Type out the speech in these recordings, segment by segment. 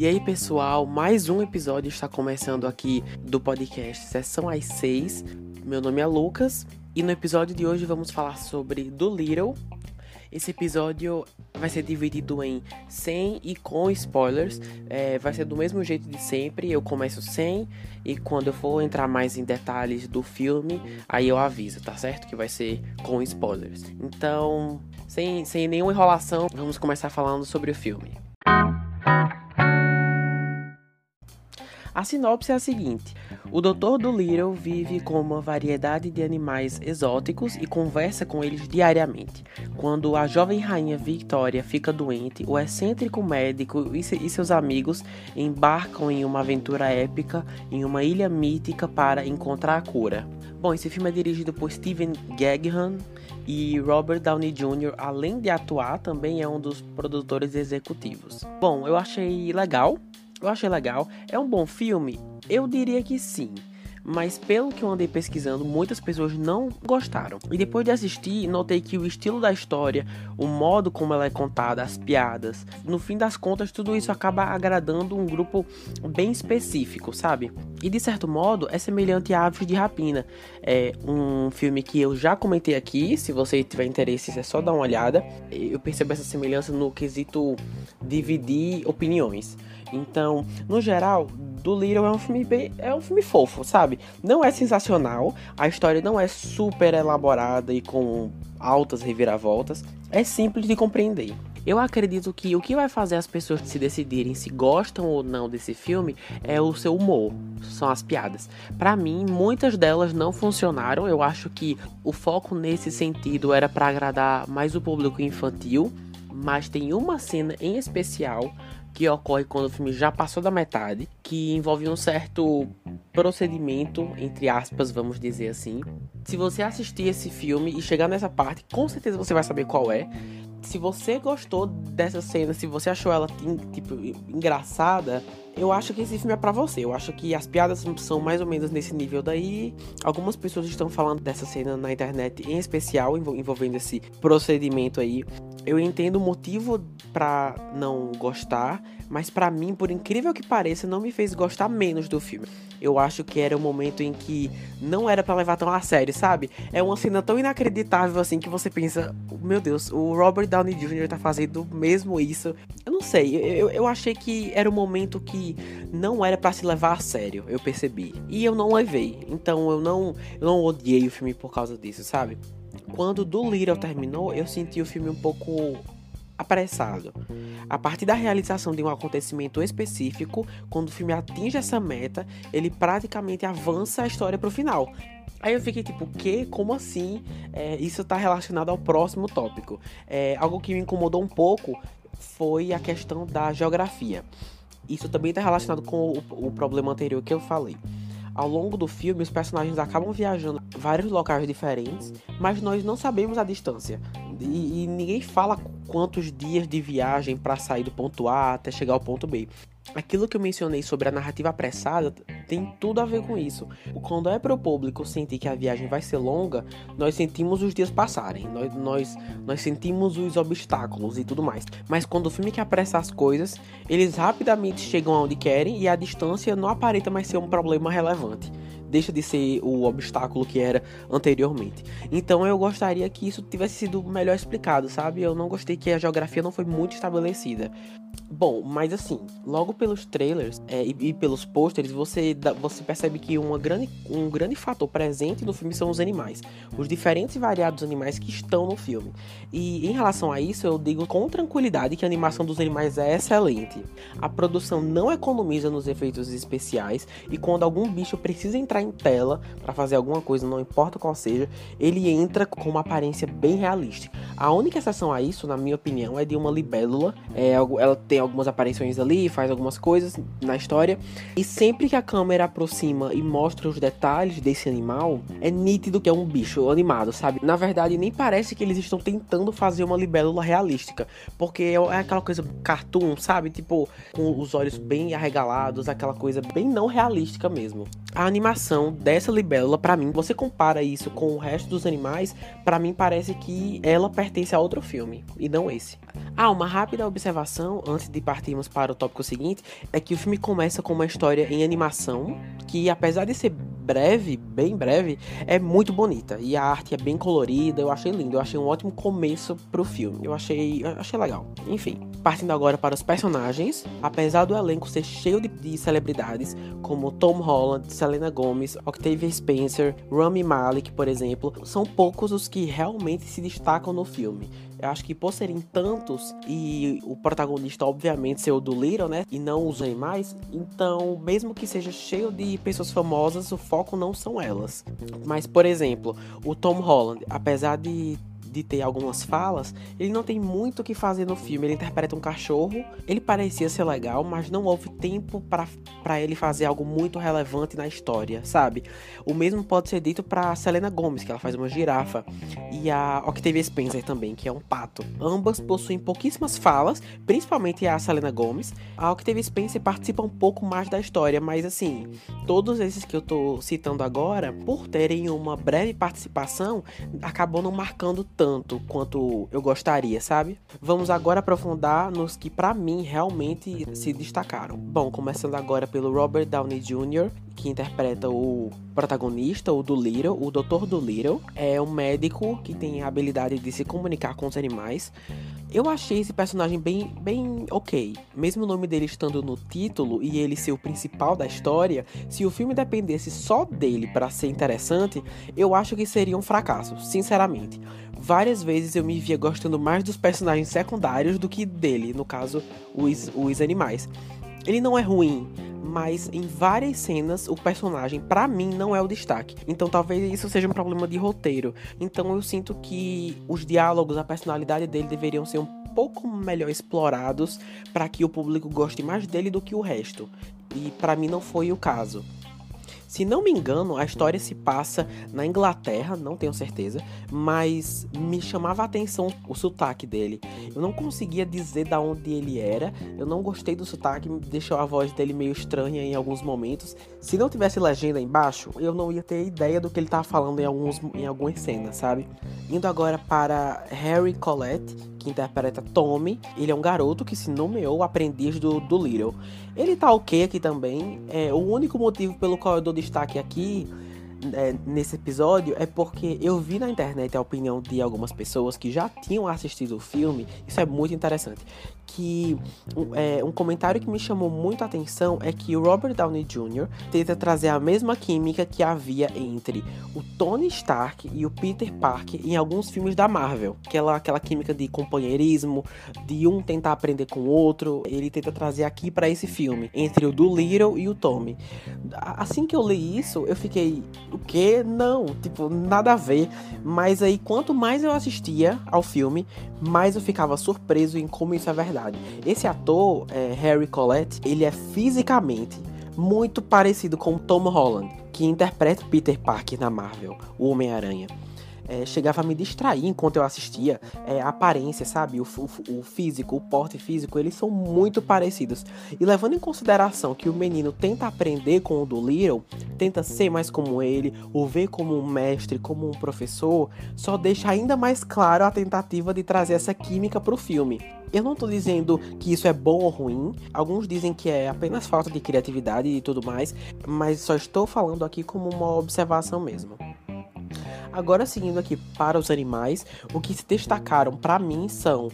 E aí, pessoal, mais um episódio está começando aqui do podcast Sessão às 6. Meu nome é Lucas e no episódio de hoje vamos falar sobre Do Little. Esse episódio vai ser dividido em sem e com spoilers. É, vai ser do mesmo jeito de sempre. Eu começo sem e quando eu for entrar mais em detalhes do filme, aí eu aviso, tá certo? Que vai ser com spoilers. Então, sem, sem nenhuma enrolação, vamos começar falando sobre o filme. A sinopse é a seguinte: o Dr. Dolittle vive com uma variedade de animais exóticos e conversa com eles diariamente. Quando a jovem rainha Victoria fica doente, o excêntrico médico e seus amigos embarcam em uma aventura épica em uma ilha mítica para encontrar a cura. Bom, esse filme é dirigido por Steven Gaghan e Robert Downey Jr., além de atuar, também é um dos produtores executivos. Bom, eu achei legal eu achei legal. É um bom filme? Eu diria que sim mas pelo que eu andei pesquisando, muitas pessoas não gostaram. E depois de assistir, notei que o estilo da história, o modo como ela é contada, as piadas, no fim das contas, tudo isso acaba agradando um grupo bem específico, sabe? E de certo modo, é semelhante a Aves de Rapina. É um filme que eu já comentei aqui, se você tiver interesse, é só dar uma olhada. Eu percebo essa semelhança no quesito dividir opiniões. Então, no geral, do Little é um filme bem, é um filme fofo, sabe? Não é sensacional, a história não é super elaborada e com altas reviravoltas, é simples de compreender. Eu acredito que o que vai fazer as pessoas se decidirem se gostam ou não desse filme é o seu humor, são as piadas. Para mim, muitas delas não funcionaram. Eu acho que o foco nesse sentido era para agradar mais o público infantil, mas tem uma cena em especial que ocorre quando o filme já passou da metade, que envolve um certo procedimento, entre aspas, vamos dizer assim. Se você assistir esse filme e chegar nessa parte, com certeza você vai saber qual é. Se você gostou dessa cena, se você achou ela tipo engraçada, eu acho que esse filme é para você. Eu acho que as piadas são mais ou menos nesse nível daí. Algumas pessoas estão falando dessa cena na internet, em especial envolvendo esse procedimento aí. Eu entendo o motivo para não gostar, mas para mim, por incrível que pareça, não me fez gostar menos do filme. Eu acho que era um momento em que não era para levar tão a sério, sabe? É uma cena tão inacreditável assim que você pensa, meu Deus, o Robert Downey Jr. tá fazendo mesmo isso. Eu não sei, eu, eu achei que era um momento que não era para se levar a sério, eu percebi. E eu não levei. Então eu não, eu não odiei o filme por causa disso, sabe? Quando Do Little terminou, eu senti o filme um pouco apressado. A partir da realização de um acontecimento específico, quando o filme atinge essa meta, ele praticamente avança a história para o final. Aí eu fiquei tipo, que? Como assim? É, isso está relacionado ao próximo tópico. É, algo que me incomodou um pouco foi a questão da geografia. Isso também está relacionado com o, o problema anterior que eu falei. Ao longo do filme, os personagens acabam viajando vários locais diferentes, mas nós não sabemos a distância. E, e ninguém fala quantos dias de viagem para sair do ponto A até chegar ao ponto B. Aquilo que eu mencionei sobre a narrativa apressada tem tudo a ver com isso. Quando é para o público sentir que a viagem vai ser longa, nós sentimos os dias passarem, nós, nós, nós sentimos os obstáculos e tudo mais. Mas quando o filme quer apressar as coisas, eles rapidamente chegam aonde querem e a distância não aparenta mais ser um problema relevante deixa de ser o obstáculo que era anteriormente. Então eu gostaria que isso tivesse sido melhor explicado, sabe? Eu não gostei que a geografia não foi muito estabelecida. Bom, mas assim, logo pelos trailers é, e, e, pelos pôsteres, você, você percebe que uma grande, um grande fator presente no filme são os animais. Os diferentes e variados animais que estão no filme. E em relação a isso, eu digo com tranquilidade que a animação dos animais é excelente. A produção não economiza nos efeitos especiais e quando algum bicho precisa entrar em tela para fazer alguma coisa, não importa qual seja, ele entra com uma aparência bem realística. A única exceção a isso, na minha opinião, é de uma libélula. É, ela tem algumas aparições ali, faz algumas coisas na história. E sempre que a câmera aproxima e mostra os detalhes desse animal, é nítido que é um bicho animado, sabe? Na verdade, nem parece que eles estão tentando fazer uma libélula realística. Porque é, é aquela coisa cartoon, sabe? Tipo, com os olhos bem arregalados, aquela coisa bem não realística mesmo. A animação dessa libélula, para mim, você compara isso com o resto dos animais, para mim parece que ela pertence a outro filme e não esse. Ah, uma rápida observação antes de partirmos para o tópico seguinte é que o filme começa com uma história em animação que, apesar de ser breve, bem breve, é muito bonita e a arte é bem colorida. Eu achei lindo, eu achei um ótimo começo pro filme. Eu achei, eu achei legal. Enfim, partindo agora para os personagens, apesar do elenco ser cheio de, de celebridades como Tom Holland, Selena Gomez, Octavia Spencer, Rami Malek, por exemplo, são poucos os que realmente se destacam no filme. Eu acho que por serem tantos e o protagonista, obviamente, ser o do Little, né? E não os animais, então, mesmo que seja cheio de pessoas famosas, o foco não são elas. Mas, por exemplo, o Tom Holland, apesar de de ter algumas falas, ele não tem muito o que fazer no filme. Ele interpreta um cachorro, ele parecia ser legal, mas não houve tempo para ele fazer algo muito relevante na história, sabe? O mesmo pode ser dito para Selena Gomez, que ela faz uma girafa, e a Octavia Spencer também, que é um pato. Ambas possuem pouquíssimas falas, principalmente a Selena Gomez. A Octavia Spencer participa um pouco mais da história, mas assim, todos esses que eu tô citando agora, por terem uma breve participação, acabou não marcando tanto quanto eu gostaria, sabe? Vamos agora aprofundar nos que para mim realmente se destacaram. Bom, começando agora pelo Robert Downey Jr., que interpreta o protagonista, o Dolittle, o Dr. Dolittle, é um médico que tem a habilidade de se comunicar com os animais. Eu achei esse personagem bem, bem ok. Mesmo o nome dele estando no título e ele ser o principal da história, se o filme dependesse só dele para ser interessante, eu acho que seria um fracasso, sinceramente várias vezes eu me via gostando mais dos personagens secundários do que dele, no caso, os, os animais. Ele não é ruim, mas em várias cenas o personagem para mim não é o destaque. Então talvez isso seja um problema de roteiro. Então eu sinto que os diálogos, a personalidade dele deveriam ser um pouco melhor explorados para que o público goste mais dele do que o resto. E para mim não foi o caso. Se não me engano, a história se passa na Inglaterra, não tenho certeza, mas me chamava a atenção o sotaque dele. Eu não conseguia dizer da onde ele era, eu não gostei do sotaque, deixou a voz dele meio estranha em alguns momentos. Se não tivesse legenda embaixo, eu não ia ter ideia do que ele estava falando em, alguns, em algumas cenas, sabe? Indo agora para Harry Collette, que interpreta Tommy. Ele é um garoto que se nomeou aprendiz do, do Little. Ele tá ok aqui também. É, o único motivo pelo qual eu dou destaque aqui é, nesse episódio é porque eu vi na internet a opinião de algumas pessoas que já tinham assistido o filme. Isso é muito interessante. Que é, um comentário que me chamou muito a atenção é que o Robert Downey Jr. tenta trazer a mesma química que havia entre o Tony Stark e o Peter Parker em alguns filmes da Marvel. Aquela, aquela química de companheirismo, de um tentar aprender com o outro. Ele tenta trazer aqui para esse filme, entre o do Little e o Tommy. Assim que eu li isso, eu fiquei o que? Não, tipo, nada a ver. Mas aí, quanto mais eu assistia ao filme, mais eu ficava surpreso em como isso é verdade. Esse ator, é, Harry Collette, ele é fisicamente muito parecido com Tom Holland, que interpreta Peter Parker na Marvel, o Homem-Aranha é, chegava a me distrair enquanto eu assistia. É, a aparência, sabe? O, o, o, físico, o porte físico, eles são muito parecidos. E levando em consideração que o menino tenta aprender com o do Little, tenta ser mais como ele, o ver como um mestre, como um professor, só deixa ainda mais claro a tentativa de trazer essa química pro filme. Eu não tô dizendo que isso é bom ou ruim. Alguns dizem que é apenas falta de criatividade e tudo mais, mas só estou falando aqui como uma observação mesmo. Agora seguindo aqui para os animais, o que se destacaram para mim são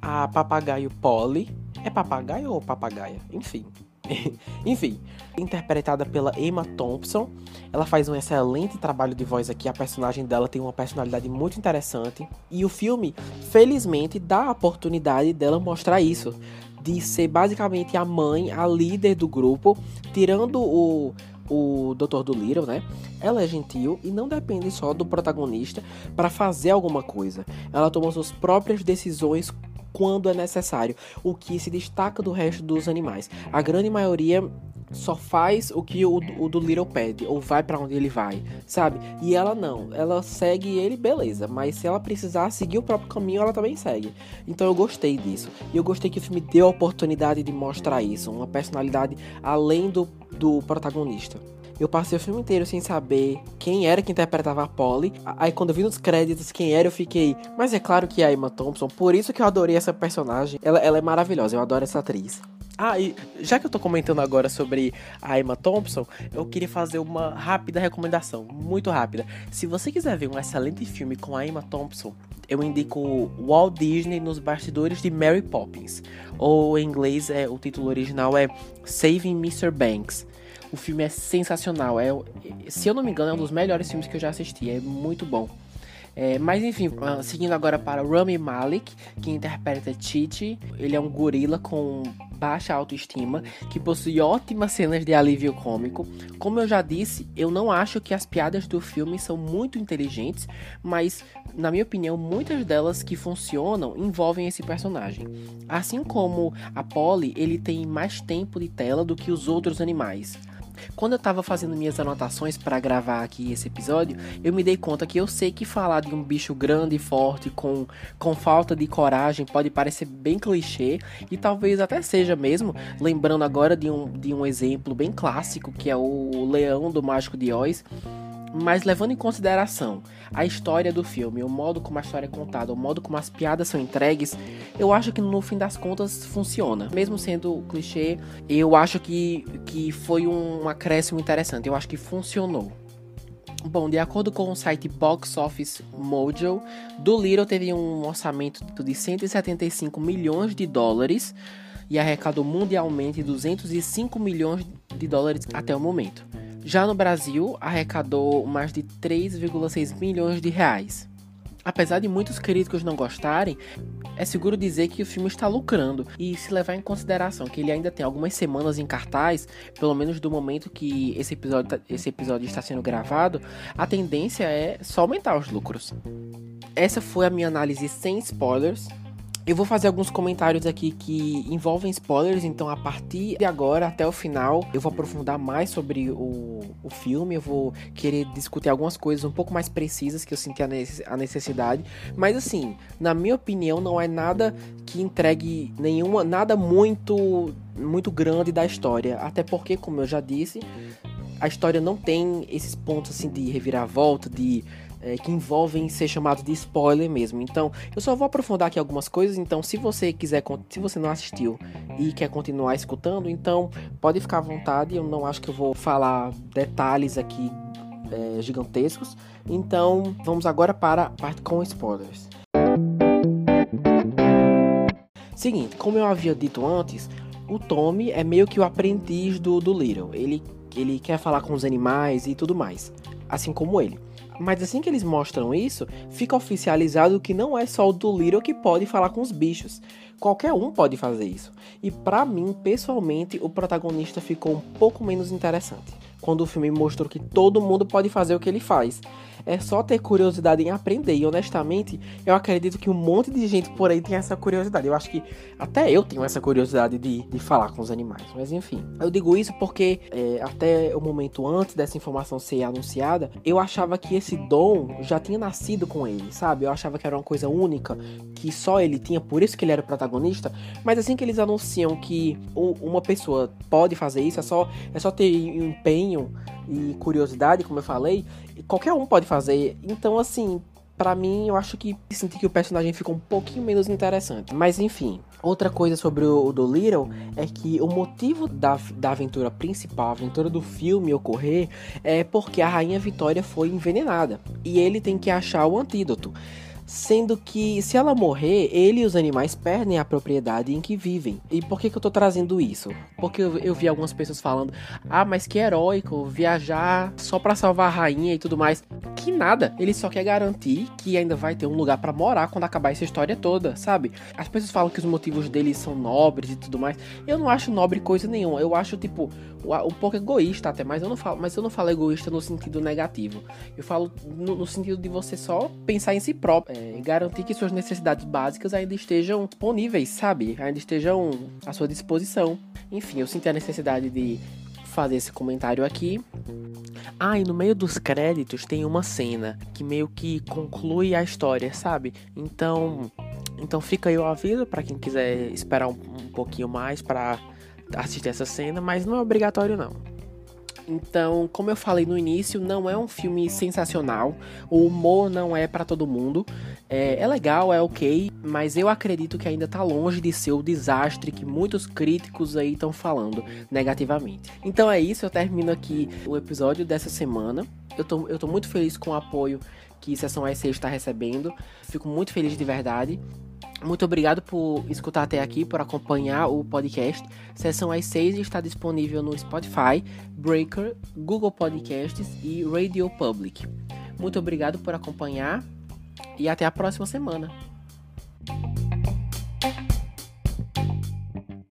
a papagaio Polly. É papagaio ou papagaia? Enfim. Enfim, interpretada pela Emma Thompson. Ela faz um excelente trabalho de voz aqui. A personagem dela tem uma personalidade muito interessante. E o filme, felizmente, dá a oportunidade dela mostrar isso. De ser basicamente a mãe, a líder do grupo, tirando o, o Dr. Dolittle, né? Ela é gentil e não depende só do protagonista para fazer alguma coisa. Ela toma suas próprias decisões quando é necessário, o que se destaca do resto dos animais. A grande maioria só faz o que o, o do Little pede, ou vai para onde ele vai, sabe? E ela não, ela segue ele, beleza, mas se ela precisar seguir o próprio caminho, ela também segue. Então eu gostei disso. E eu gostei que o filme deu a oportunidade de mostrar isso, uma personalidade além do, do protagonista. Eu passei o filme inteiro sem saber quem era que interpretava a Polly. Aí quando eu vi nos créditos quem era, eu fiquei. Mas é claro que é a Emma Thompson. Por isso que eu adorei essa personagem. Ela, ela é maravilhosa, eu adoro essa atriz. Ah, e já que eu tô comentando agora sobre a Emma Thompson, eu queria fazer uma rápida recomendação, muito rápida. Se você quiser ver um excelente filme com a Emma Thompson, eu indico Walt Disney nos bastidores de Mary Poppins. Ou em inglês, é, o título original é Saving Mr. Banks. O filme é sensacional. É, se eu não me engano, é um dos melhores filmes que eu já assisti. É muito bom. É, mas enfim, ah, seguindo agora para Rami Malek, que interpreta Titi. Ele é um gorila com baixa autoestima, que possui ótimas cenas de alívio cômico. Como eu já disse, eu não acho que as piadas do filme são muito inteligentes, mas na minha opinião, muitas delas que funcionam envolvem esse personagem. Assim como a Polly, ele tem mais tempo de tela do que os outros animais. Quando eu tava fazendo minhas anotações para gravar aqui esse episódio, eu me dei conta que eu sei que falar de um bicho grande e forte com, com falta de coragem pode parecer bem clichê e talvez até seja mesmo, lembrando agora de um, de um exemplo bem clássico que é o Leão do Mágico de Oz mas levando em consideração a história do filme, o modo como a história é contada, o modo como as piadas são entregues, eu acho que no fim das contas funciona. Mesmo sendo clichê, eu acho que, que foi um acréscimo interessante. Eu acho que funcionou. Bom, de acordo com o site Box Office Mojo, Do Little teve um orçamento de 175 milhões de dólares e arrecadou mundialmente 205 milhões de dólares até o momento. Já no Brasil, arrecadou mais de 3,6 milhões de reais. Apesar de muitos críticos não gostarem, é seguro dizer que o filme está lucrando. E se levar em consideração que ele ainda tem algumas semanas em cartaz, pelo menos do momento que esse episódio, tá, esse episódio está sendo gravado, a tendência é só aumentar os lucros. Essa foi a minha análise sem spoilers. Eu vou fazer alguns comentários aqui que envolvem spoilers, então a partir de agora até o final eu vou aprofundar mais sobre o, o filme, eu vou querer discutir algumas coisas um pouco mais precisas que eu senti a necessidade, mas assim, na minha opinião, não é nada que entregue nenhuma, nada muito, muito grande da história, até porque, como eu já disse, a história não tem esses pontos assim de reviravolta, de é, que envolvem ser chamado de spoiler mesmo. Então, eu só vou aprofundar aqui algumas coisas. Então, se você quiser, se você não assistiu e quer continuar escutando, então pode ficar à vontade. Eu não acho que eu vou falar detalhes aqui é, gigantescos. Então, vamos agora para a parte com spoilers. Seguinte, como eu havia dito antes, o Tommy é meio que o aprendiz do, do Little. Ele, ele quer falar com os animais e tudo mais, assim como ele. Mas assim que eles mostram isso, fica oficializado que não é só o Doolittle que pode falar com os bichos. Qualquer um pode fazer isso. E para mim, pessoalmente, o protagonista ficou um pouco menos interessante. Quando o filme mostrou que todo mundo pode fazer o que ele faz é só ter curiosidade em aprender. E honestamente, eu acredito que um monte de gente por aí tem essa curiosidade. Eu acho que até eu tenho essa curiosidade de, de falar com os animais. Mas enfim, eu digo isso porque é, até o momento antes dessa informação ser anunciada, eu achava que esse dom já tinha nascido com ele, sabe? Eu achava que era uma coisa única, que só ele tinha, por isso que ele era o protagonista. Mas assim que eles anunciam que uma pessoa pode fazer isso, é só, é só ter empenho e curiosidade, como eu falei, qualquer um pode fazer. Então, assim, para mim, eu acho que senti que o personagem ficou um pouquinho menos interessante. Mas enfim, outra coisa sobre o, o Dolittle é que o motivo da, da aventura principal, a aventura do filme ocorrer, é porque a Rainha Vitória foi envenenada. E ele tem que achar o antídoto. Sendo que se ela morrer, ele e os animais perdem a propriedade em que vivem. E por que, que eu tô trazendo isso? Porque eu, eu vi algumas pessoas falando: ah, mas que heróico viajar só para salvar a rainha e tudo mais. Que nada, ele só quer garantir que ainda vai ter um lugar para morar quando acabar essa história toda, sabe? As pessoas falam que os motivos dele são nobres e tudo mais. Eu não acho nobre coisa nenhuma. Eu acho, tipo, um pouco egoísta até, mas eu não falo, mas eu não falo egoísta no sentido negativo. Eu falo no, no sentido de você só pensar em si próprio, é, garantir que suas necessidades básicas ainda estejam disponíveis, sabe? Ainda estejam à sua disposição. Enfim, eu senti a necessidade de fazer esse comentário aqui. Ah, e no meio dos créditos tem uma cena que meio que conclui a história, sabe? Então, então fica aí o aviso para quem quiser esperar um, um pouquinho mais para assistir essa cena, mas não é obrigatório não. Então, como eu falei no início, não é um filme sensacional. O humor não é para todo mundo. É, é, legal, é ok, mas eu acredito que ainda tá longe de ser o desastre que muitos críticos aí estão falando negativamente. Então é isso, eu termino aqui o episódio dessa semana. Eu tô, eu tô muito feliz com o apoio que Sessão S6 está recebendo. Fico muito feliz de verdade. Muito obrigado por escutar até aqui, por acompanhar o podcast. Sessão às 6 está disponível no Spotify, Breaker, Google Podcasts e Radio Public. Muito obrigado por acompanhar e até a próxima semana.